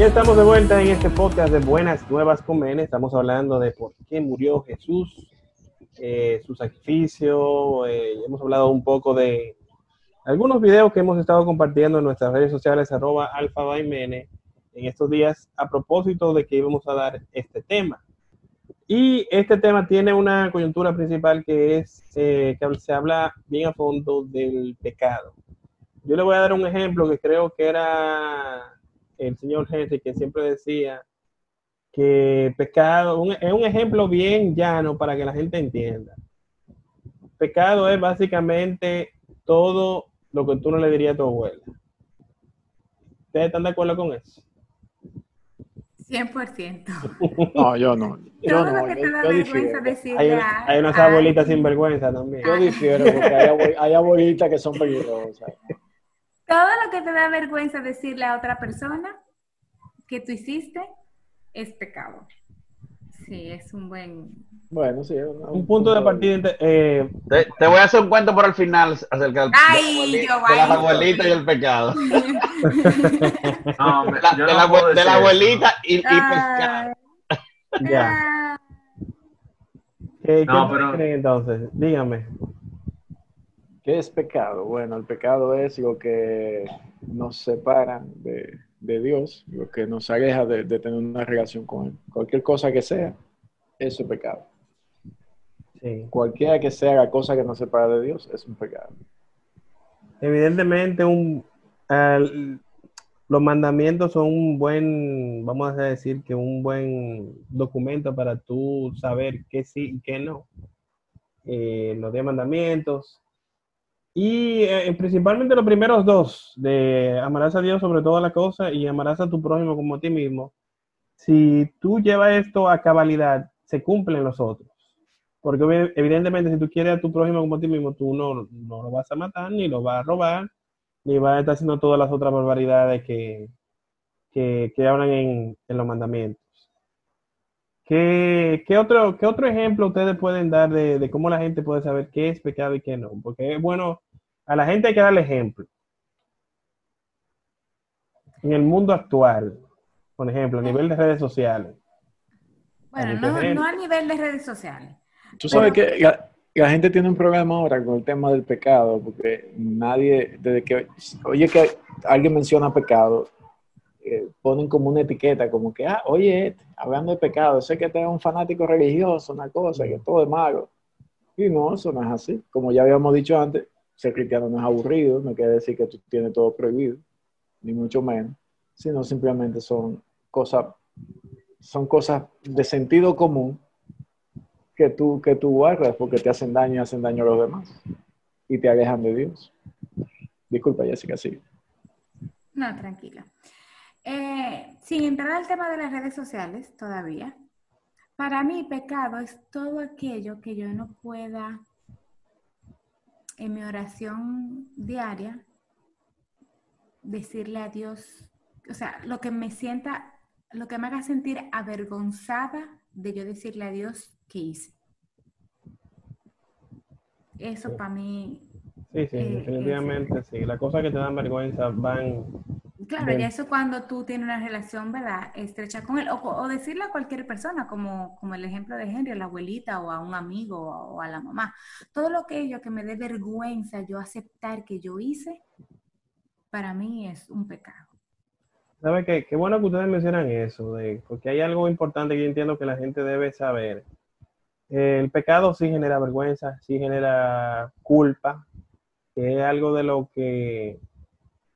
como Y estamos de vuelta en este podcast de Buenas Nuevas con Mene. Estamos hablando de por qué murió Jesús, eh, su sacrificio. eh, hemos hablado un poco de algunos videos que hemos estado compartiendo en nuestras redes sociales, arroba alfa by Mene, en estos días a propósito de que íbamos a dar este tema. Y este tema tiene una coyuntura principal que es eh, que se habla bien a fondo del pecado. Yo le voy a dar un ejemplo que creo que era el señor Henry que siempre decía que pecado, un- es un ejemplo bien llano para que la gente entienda. Pecado es básicamente todo lo que tú no le dirías a tu abuela. ¿Ustedes están de acuerdo con eso? 100%. No, yo no. Yo Todo no, lo que yo, te da yo vergüenza decirle Hay, a- hay unas abuelitas sinvergüenza también. Yo difiero porque hay, abue- hay abuelitas que son peligrosas. Todo lo que te da vergüenza decirle a otra persona que tú hiciste es pecado. Sí, es un buen... Bueno, sí. Un, Un punto de partida. eh, Te, te voy a hacer un cuento por el final acerca del, Ay, de, yo, de las ay. abuelitas y el pecado. No, me- De la, de la de la abuelita y, y Ah, pescado. ya. ¿Qué, No, qué pero- creen entonces? Dígame. ¿Qué es pecado? Bueno, el pecado es lo que nos separa de, de Dios, lo que nos aleja de, de tener una relación con Él. Cualquier cosa que sea, eso es pecado. Sí. Cualquiera que sea la cosa que nos separa de Dios es un pecado. Evidentemente, un, los mandamientos son un buen, vamos a decir que un buen documento para tú saber qué sí y qué no. Eh, los diez mandamientos. Y eh, principalmente los primeros dos, de amarás a Dios sobre todas las cosas y amarás a tu prójimo como a ti mismo. Si tú llevas esto a cabalidad, se cumplen los otros. Porque evidentemente si tú quieres a tu prójimo como a ti mismo, tú no, no lo vas a matar, ni lo vas a robar, ni vas a estar haciendo todas las otras barbaridades que, que, hablan en los mandamientos. ¿Qué, qué otro, ¿Qué otro ejemplo ustedes pueden dar de, de cómo la gente puede saber qué es pecado y qué no? Porque es bueno, a la gente hay que darle ejemplo. En el mundo actual, por ejemplo, a nivel de redes sociales, Bueno, no, no a nivel de redes sociales. Tú sabes que la, la gente tiene un problema ahora con el tema del pecado, porque nadie, desde que, oye que alguien menciona pecado, ponen como una etiqueta, como que, ah, oye, hablando de pecado, sé que te es un fanático religioso, una cosa, que todo es malo. Y no, eso no es así. Como ya habíamos dicho antes, ser cristiano no es aburrido, no quiere decir que tú tienes todo prohibido, ni mucho menos, sino simplemente son cosas, son cosas de sentido común que tú, que tú guardas porque te hacen daño y hacen daño a los demás y te alejan de Dios. Disculpa, Jessica, sí. No, tranquila. Eh, sin entrar al tema de las redes sociales todavía, para mí pecado es todo aquello que yo no pueda en mi oración diaria decirle a Dios, o sea, lo que me sienta, lo que me haga sentir avergonzada de yo decirle a Dios que hice. Eso para mí, Sí, sí, Eh, definitivamente sí. Las cosas que te dan vergüenza van... claro, Bien. ya eso cuando tú tienes una relación, ¿verdad? Estrecha con él, o, o decirle a cualquier persona, como, como el ejemplo de Henry, a la abuelita o a un amigo o a la mamá. Todo lo que ello que me dé vergüenza yo aceptar que yo hice, para mí es un pecado. ¿Sabe qué? Qué bueno que ustedes mencionan eso, de, porque hay algo importante que yo entiendo que la gente debe saber. El pecado sí genera vergüenza, sí genera culpa, que es algo de lo que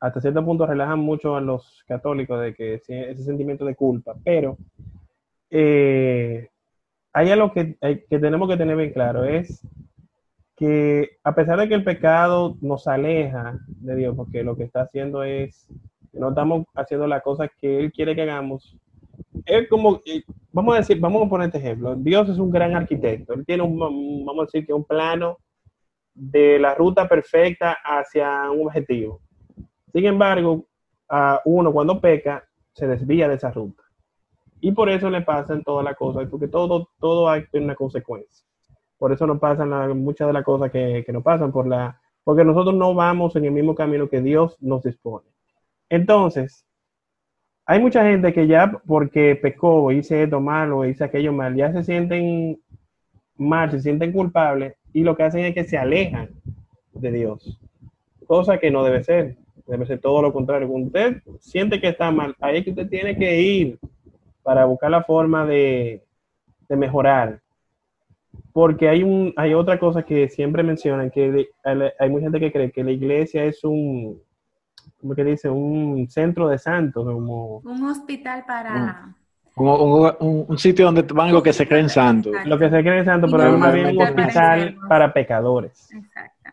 hasta cierto punto relajan mucho a los católicos, de que ese sentimiento de culpa, pero eh, hay algo que, que tenemos que tener bien claro, es que a pesar de que el pecado nos aleja de Dios, porque lo que está haciendo es no estamos haciendo las cosas que Él quiere que hagamos, es como, eh, vamos a decir, vamos a poner este ejemplo, Dios es un gran arquitecto, Él tiene un- vamos a decir que un plano de la ruta perfecta hacia un objetivo. Sin embargo, a uno cuando peca se desvía de esa ruta. Y por eso le pasan todas las cosas, porque todo, todo tiene una consecuencia. Por eso nos pasan muchas de las cosas que, que nos pasan, por la, porque nosotros no vamos en el mismo camino que Dios nos dispone. Entonces, hay mucha gente que ya porque pecó, hice esto malo, hice aquello mal, ya se sienten mal, se sienten culpables y lo que hacen es que se alejan de Dios. Cosa que no debe ser. Debe ser todo lo contrario. Cuando usted siente que está mal, ahí es que usted tiene que ir para buscar la forma de, de mejorar. Porque hay, un, hay otra cosa que siempre mencionan, que hay, mucha gente que cree que la iglesia es un, ¿cómo que dice? Un centro de santos, como Un hospital para... Como un, un- un sitio donde van los que se creen santos. lo que se cree santo, Y pero no es un más bien un hospital para pecadores. Exacto.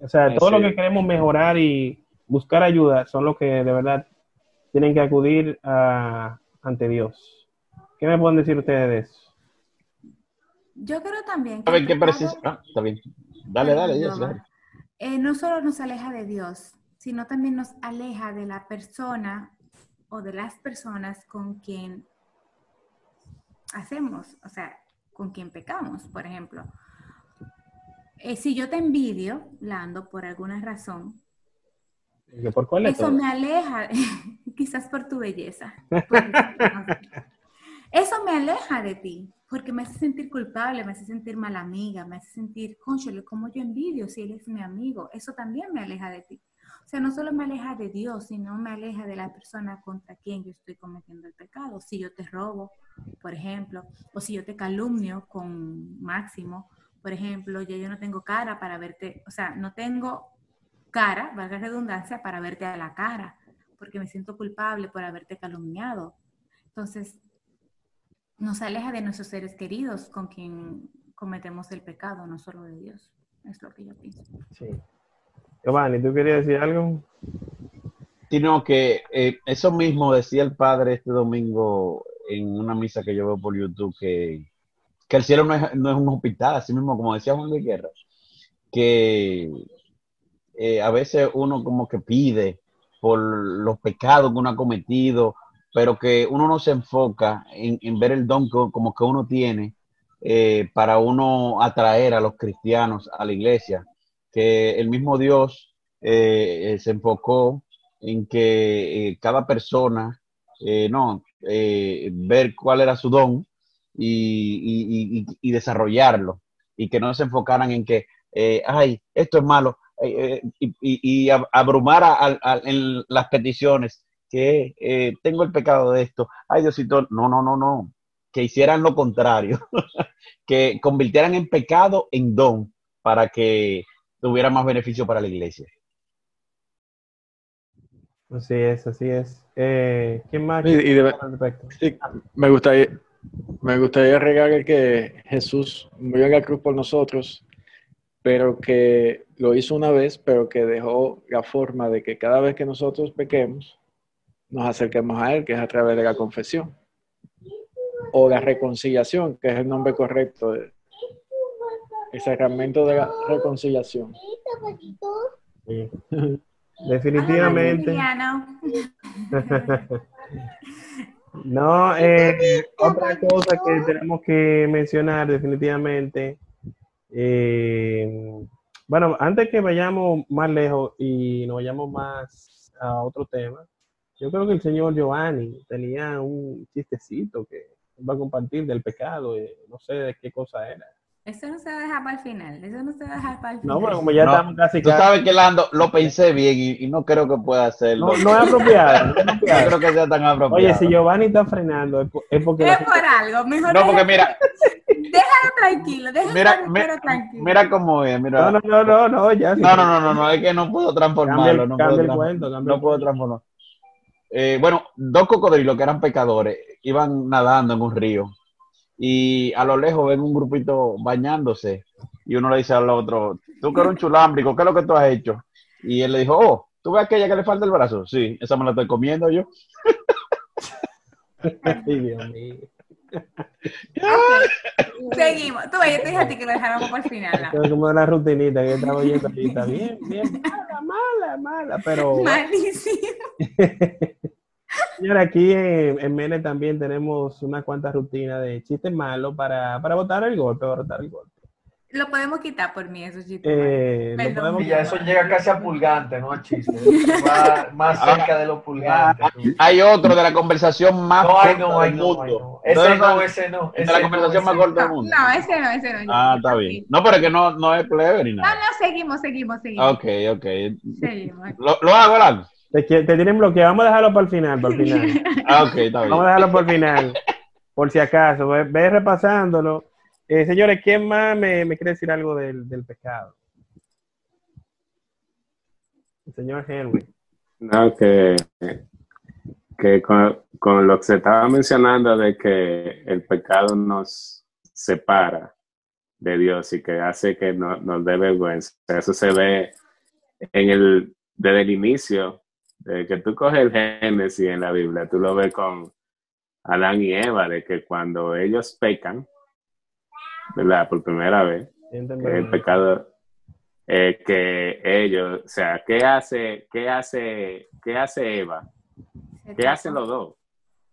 O sea, todo lo que queremos mejorar y buscar ayuda son los que de verdad tienen que acudir a- ante Dios. ¿Qué me pueden decir ustedes de eso? Yo creo también que ¿Saben el qué precisa? Ah, está bien. Dale, dale, Yoma. dale. Eh, no solo nos aleja de Dios, sino también nos aleja de la persona o de las personas con quien hacemos, o sea, con quien pecamos, por ejemplo. Eh, si yo te envidio, Lando, por alguna razón, ¿Que ¿Por cuál de eso me aleja, quizás por tu belleza. por-. Eso me aleja de ti, porque me hace sentir culpable, me hace sentir mala amiga, me hace sentir, conchole, como yo envidio si él es mi amigo. Eso también me aleja de ti. O sea, no solo me aleja de Dios, sino me aleja de la persona contra quien yo estoy cometiendo el pecado. Si yo te robo, por ejemplo, o si yo te calumnio con Máximo, por ejemplo, ya yo no tengo cara para verte, o sea, no tengo cara, valga la redundancia, para verte a la cara, porque me siento culpable por haberte calumniado. Entonces, nos aleja de nuestros seres queridos con quien cometemos el pecado, no solo de Dios. Es lo que yo pienso. Sí. Giovanni, ¿tú querías decir algo? Sino que eh, eso mismo decía el padre este domingo en una misa que yo veo por YouTube, que, que el cielo no es, no es un hospital, así mismo como decía Juan Luis Guerra, que eh, a veces uno como que pide por los pecados que uno ha cometido, pero que uno no se enfoca en, en ver el don que, como que uno tiene eh, para uno atraer a los cristianos a la iglesia, que el mismo Dios eh, se enfocó en que cada persona, no, ver cuál era su don y, y- y- y desarrollarlo. Y que no se enfocaran en que, ay, esto es malo eh, eh, y, y- y ab- abrumar a- a- a- en las peticiones que eh, tengo el pecado de esto, ay Diosito, no, no, no, no, que hicieran lo contrario, que convirtieran en pecado en don para que tuviera más beneficio para la iglesia. Así es, así es. Eh, ¿Quién más? Y- y de- al respecto? Sí, me gustaría, me gustaría agregar que Jesús murió en la cruz por nosotros, pero que lo hizo una vez, pero que dejó la forma de que cada vez que nosotros pequemos, nos acerquemos a Él, que es a través de la confesión. O la reconciliación, que es el nombre correcto, de- el sacramento de la reconciliación. Sí. Definitivamente. No, eh, otra cosa que tenemos que mencionar definitivamente, eh, bueno, antes que vayamos más lejos y nos vayamos más a otro tema, yo creo que el señor Giovanni tenía un chistecito que va a compartir del pecado, eh, no sé de qué cosa era. Eso no se va a dejar para el final. Eso no se va a dejar para el final. No, pero como ya No, estamos casi Tú casi- sabes que Lando, lo pensé bien y, y no creo que pueda hacerlo. No, no es apropiado. no es No apropiado. creo que sea tan apropiado. Oye, si Giovanni está frenando, es po- es porque... Es gente- por algo. Mejor No, porque mira, déjalo tranquilo. Déjalo mira, pero mi- tranquilo. mira cómo es, mira. No, no, no, no, no, ya. sí. No, no, no, no, no, es que no puedo transformarlo. No cambia puedo, el cuento, no puedo cuento. transformar. Eh, bueno, dos cocodrilos que eran pecadores iban nadando en un río y a lo lejos ven un grupito bañándose y uno le dice al otro, tú que eres un chulámbrico, ¿qué es lo que tú has hecho? Y él le dijo, oh, ¿tú ves aquella que le falta el brazo? Sí, esa me la estoy comiendo yo. Ay, Dios mío. Seguimos. Tú ves, yo te dije a ti que lo dejáramos para el final. Esto es como de la rutinita que estaba oyendo ahorita. Bien, bien, mala, mala, mala, pero... Malísimo. Señora, aquí en, en Mene también tenemos unas cuantas rutinas de chistes malos para, para botar el golpe, para botar el golpe. Lo podemos quitar por mí, esos chistes. Eh, lo podemos Y ya eso llega casi a pulgante, no a chiste. Va más cerca de lo pulgante. Hay otro de la conversación más No, corta no, del no, mundo. no. Ese no, ese no. de ese la no, conversación más corta del No, mundo. no, ese no, ese no. Ah, está bien. No, pero es que no, no es plebe ni No, nada. no, seguimos, seguimos, seguimos. Ok, ok. Seguimos. Lo, lo hago, Lando. Te, tienen bloqueado. Vamos a dejarlo para el final, para el final. Ah, ok, está bien. Vamos a dejarlo por el final, por si acaso. Ve, ve repasándolo. Eh, señores, ¿quién más me, me quiere decir algo del, del pecado? El señor Henry. No, que, que con, con lo que se estaba mencionando de que el pecado nos separa de Dios y que hace que no- nos dé vergüenza. Eso se ve en el, desde el inicio, de que tú coges el Génesis en la Biblia, tú lo ves con Adán y Eva, de que cuando ellos pecan, ¿verdad? Por primera vez, el pecado eh, que ellos, o sea, ¿qué hace, qué hace, qué hace Eva? ¿Qué hacen los dos?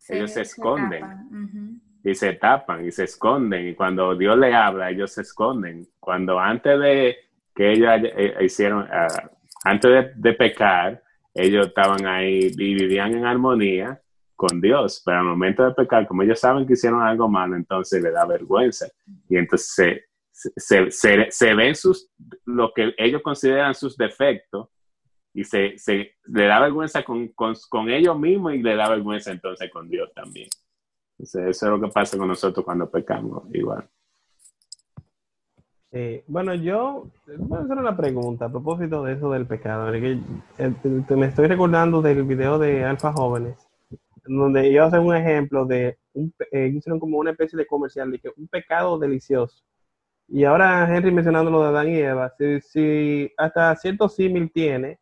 Ellos se esconden y se tapan y se esconden y cuando Dios le habla ellos se esconden. Cuando antes de que ellos eh, hicieron, ah, antes de, de pecar, ellos estaban ahí y vivían en armonía con Dios, pero al momento de pecar, como ellos saben que hicieron algo malo, entonces le da vergüenza y entonces se, se, se, se ven sus, lo que ellos consideran sus defectos y se, se le da vergüenza con, con, con ellos mismos y le da vergüenza entonces con Dios también. Entonces, eso es lo que pasa con nosotros cuando pecamos, igual. Eh, bueno, yo voy a hacer una pregunta a propósito de eso del pecado. que, eh, me estoy recordando del video de Alfa Jóvenes, donde ellos hacen un ejemplo de, un, eh, hicieron como una especie de comercial de que un pecado delicioso. Y ahora Henry mencionando lo de Adán y Eva, si, hasta cierto símil tiene,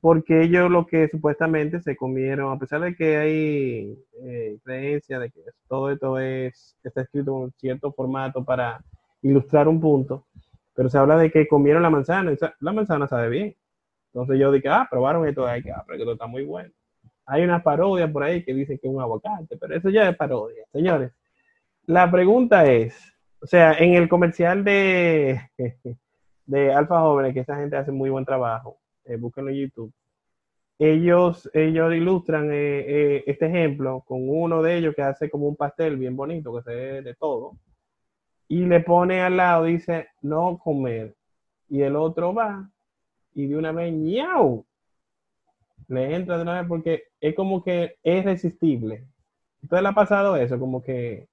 porque ellos lo que supuestamente se comieron, a pesar de que hay eh, creencia de que todo esto es, está escrito en cierto formato para ilustrar un punto, pero se habla de que comieron la manzana, y la manzana sabe bien. Entonces yo dije, ah, probaron esto de ah, pero que esto está muy bueno. Hay una parodia por ahí que dicen que es un aguacate, pero eso ya es parodia. Señores, la pregunta es, o sea, en el comercial de, de Alfa Jóvenes, que esa gente hace muy buen trabajo, eh, búsquenlo en YouTube, ellos, ellos ilustran eh, eh, este ejemplo con uno de ellos que hace como un pastel bien bonito, que se ve de todo, y le pone al lado, dice, no comer. Y el otro va y de una vez, ñau, le entra de una vez porque es como que es resistible. Entonces le ha pasado eso, como que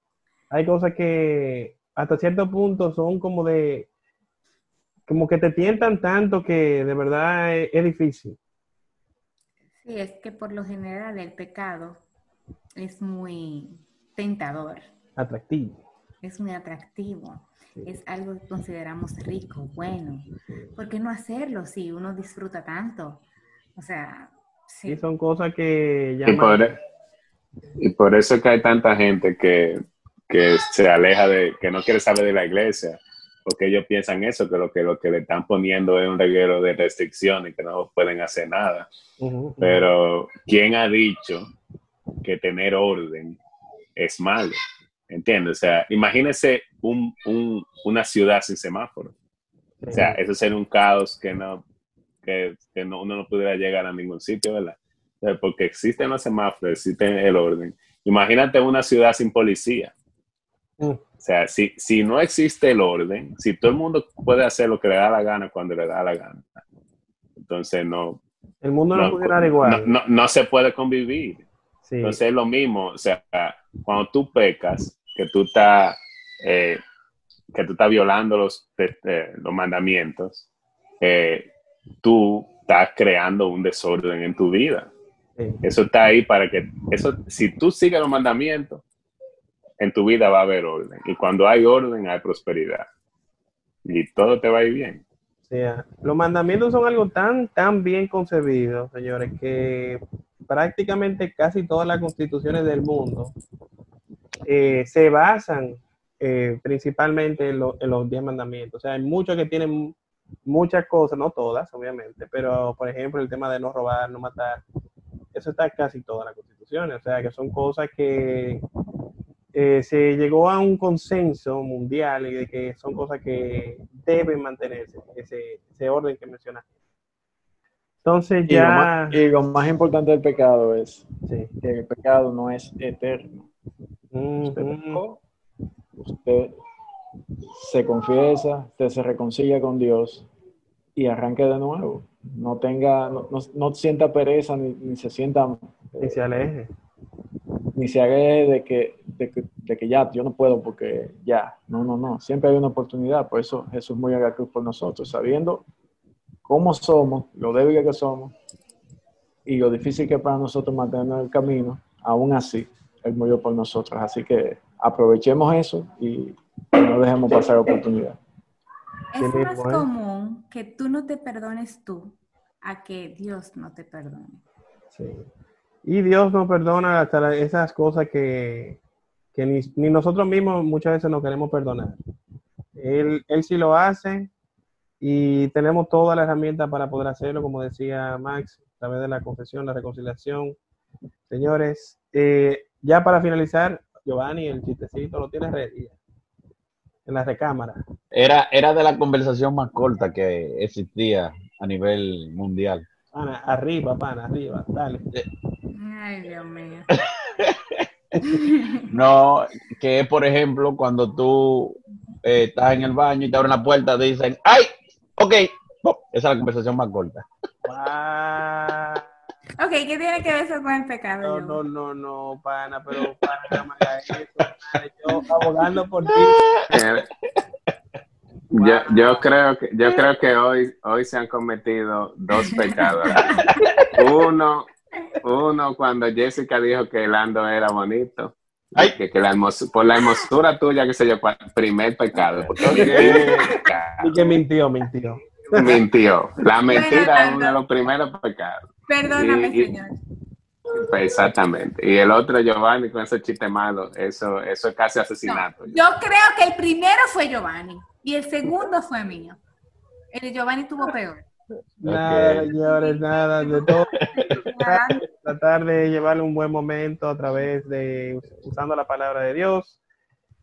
hay cosas que hasta cierto punto son como de, como que te tientan tanto que de verdad es, es difícil. Sí, es que por lo general el pecado es muy tentador, Atractivo. Es muy atractivo, es algo que consideramos rico, bueno. ¿Por qué no hacerlo si uno disfruta tanto? O sea, Sí, son cosas que Y llaman... por, y por eso es que hay tanta gente que, que se aleja de, que no quiere saber de la iglesia, porque ellos piensan eso, que lo que, lo que le están poniendo es un reguero de restricciones, que no pueden hacer nada. Pero, ¿quién ha dicho que tener orden es malo? ¿Entiendes? O sea, imagínese un, un- una ciudad sin semáforo. O sea, eso sería un caos que no, que, que no, uno no pudiera llegar a ningún sitio, ¿verdad? O sea, porque existen los semáforos, existe el orden. Imagínate una ciudad sin policía. Mm. O sea, si, si no existe el orden, si todo el mundo puede hacer lo que le da la gana cuando le da la gana, entonces no, El mundo no, no, pudiera dar igual. no, no- no se puede convivir. Sí. Entonces es lo mismo, o sea, cuando tú pecas, que tú estás, eh, que tú estás violando los, eh, los mandamientos, eh, tú estás creando un desorden en tu vida. Sí. Eso está ahí para que, eso, si tú sigues los mandamientos, en tu vida va a haber orden. Y cuando hay orden, hay prosperidad. Y todo te va a ir bien. Sea, los mandamientos son algo tan, tan bien concebidos, señores, que prácticamente casi todas las constituciones del mundo eh, se basan eh, principalmente en, lo- en los diez mandamientos. O sea, hay muchos que tienen muchas cosas, no todas, obviamente, pero por ejemplo el tema de no robar, no matar, eso está casi todas las constituciones. O sea, que son cosas que eh, se llegó a un consenso mundial y de que son cosas que deben mantenerse, ese, ese orden que mencionaste. Entonces Y, lo ya... más, y lo más importante del pecado es Sí. que el pecado no es eterno. Usted Ujú. pecó, usted se confiesa, usted se reconcilia con Dios y arranque de nuevo. No tenga, no, no- no sienta pereza ni, ni se sienta Y se aleje. ni se aleje de que, de, que, de que ya, yo no puedo porque ya. No, no, no. Siempre hay una oportunidad. Por eso Jesús murió en la cruz por nosotros, sabiendo cómo somos, lo débiles que somos y lo difícil que es para nosotros mantenernos en el camino. Aún así, Él murió por nosotros. Así que aprovechemos eso y no dejemos pasar la oportunidad. Es más bueno. común que tú no te perdones tú a que Dios no te perdone. Sí. Y Dios nos perdona hasta la- esas cosas que, que ni, ni nosotros mismos muchas veces no queremos perdonar. Él, él sí lo hace y tenemos todas las herramientas para poder hacerlo, como decía Max, a través de la confesión, la reconciliación. Señores, eh, ya para finalizar, Giovanni, el chistecito lo tienes ready en la recámara. Era, era de la conversación más corta que existía a nivel mundial. Pana, arriba, pana, arriba, dale. Ay, Dios mío. No, que es, por ejemplo, cuando tú eh, estás en el baño y te abren la puerta, dicen, ¡ay! Ok, esa es la conversación más corta. Ah, Ok, ¿qué tiene que ver eso con el pecado? No, no, no, no, pana, pero pana, no eso, pana, yo abogando por ti. Yo, yo creo que yo creo que hoy hoy se han cometido dos pecados. Uno uno cuando Jessica dijo que Lando era bonito. Ay. Que, que la por la hermosura tuya que se yo primer pecado. Primer pecado. Y que mintió, mintió. Mintió. La mentira es uno de los primeros pecados. Perdóname, Y- señor. Pues exactamente. Y el otro Giovanni con esos chistes malos, eso, eso es casi asesinato. Yo creo que el primero fue Giovanni y el segundo fue mío. El de Giovanni tuvo peor. Nada, señores, nada, de todo. Tratar de llevarle un buen momento a través de usando la palabra de Dios,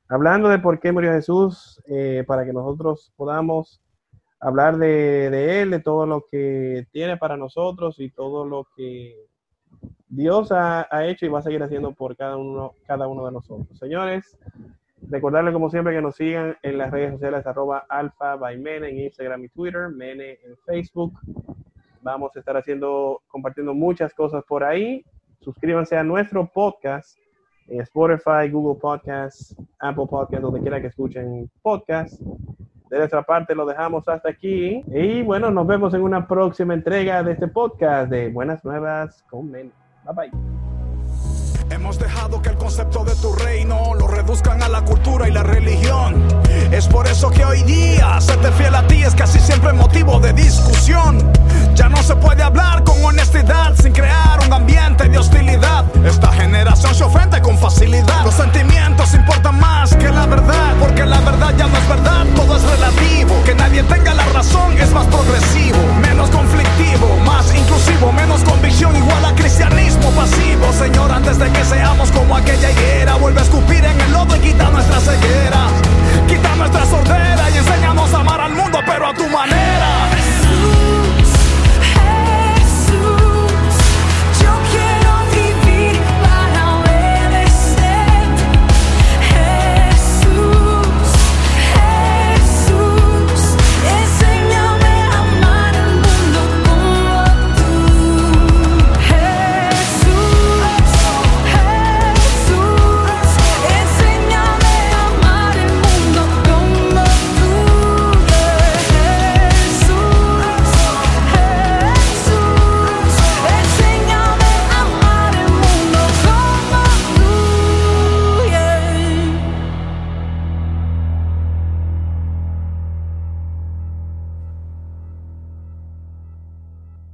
hablando de por qué murió Jesús, eh, para que nosotros podamos hablar de, Él, de todo lo que tiene para nosotros y todo lo que Dios ha, hecho y va a seguir haciendo por cada uno, de nosotros. Señores, recordarles como siempre que nos sigan en las redes sociales arroba alfa by Mene en Instagram y Twitter, Mene en Facebook. Vamos a estar haciendo, compartiendo muchas cosas por ahí. Suscríbanse a nuestro podcast en Spotify, Google Podcasts, Apple Podcasts, donde quiera que escuchen podcast. De nuestra parte lo dejamos hasta aquí. Y bueno, nos vemos en una próxima entrega de este podcast de Buenas Nuevas con Men. Bye bye. Hemos dejado que el concepto de tu reino lo reduzcan a la cultura y la religión. Es por eso que hoy día serte fiel a ti es casi siempre motivo de discusión. Ya no se puede hablar con honestidad sin crear un ambiente de hostilidad. Esta generación se ofende con facilidad. Los sentimientos importan más que la verdad, porque la verdad ya no es verdad, todo es relativo. Que nadie tenga la razón es más progresivo, menos conflictivo, más inclusivo, menos convicción igual a cristianismo pasivo. Señor, antes de que seamos como aquella higuera, vuelve a escupir en el lodo y quita nuestra ceguera. Quita nuestra sordera y enséñanos a amar al mundo, pero a tu manera. Jesús.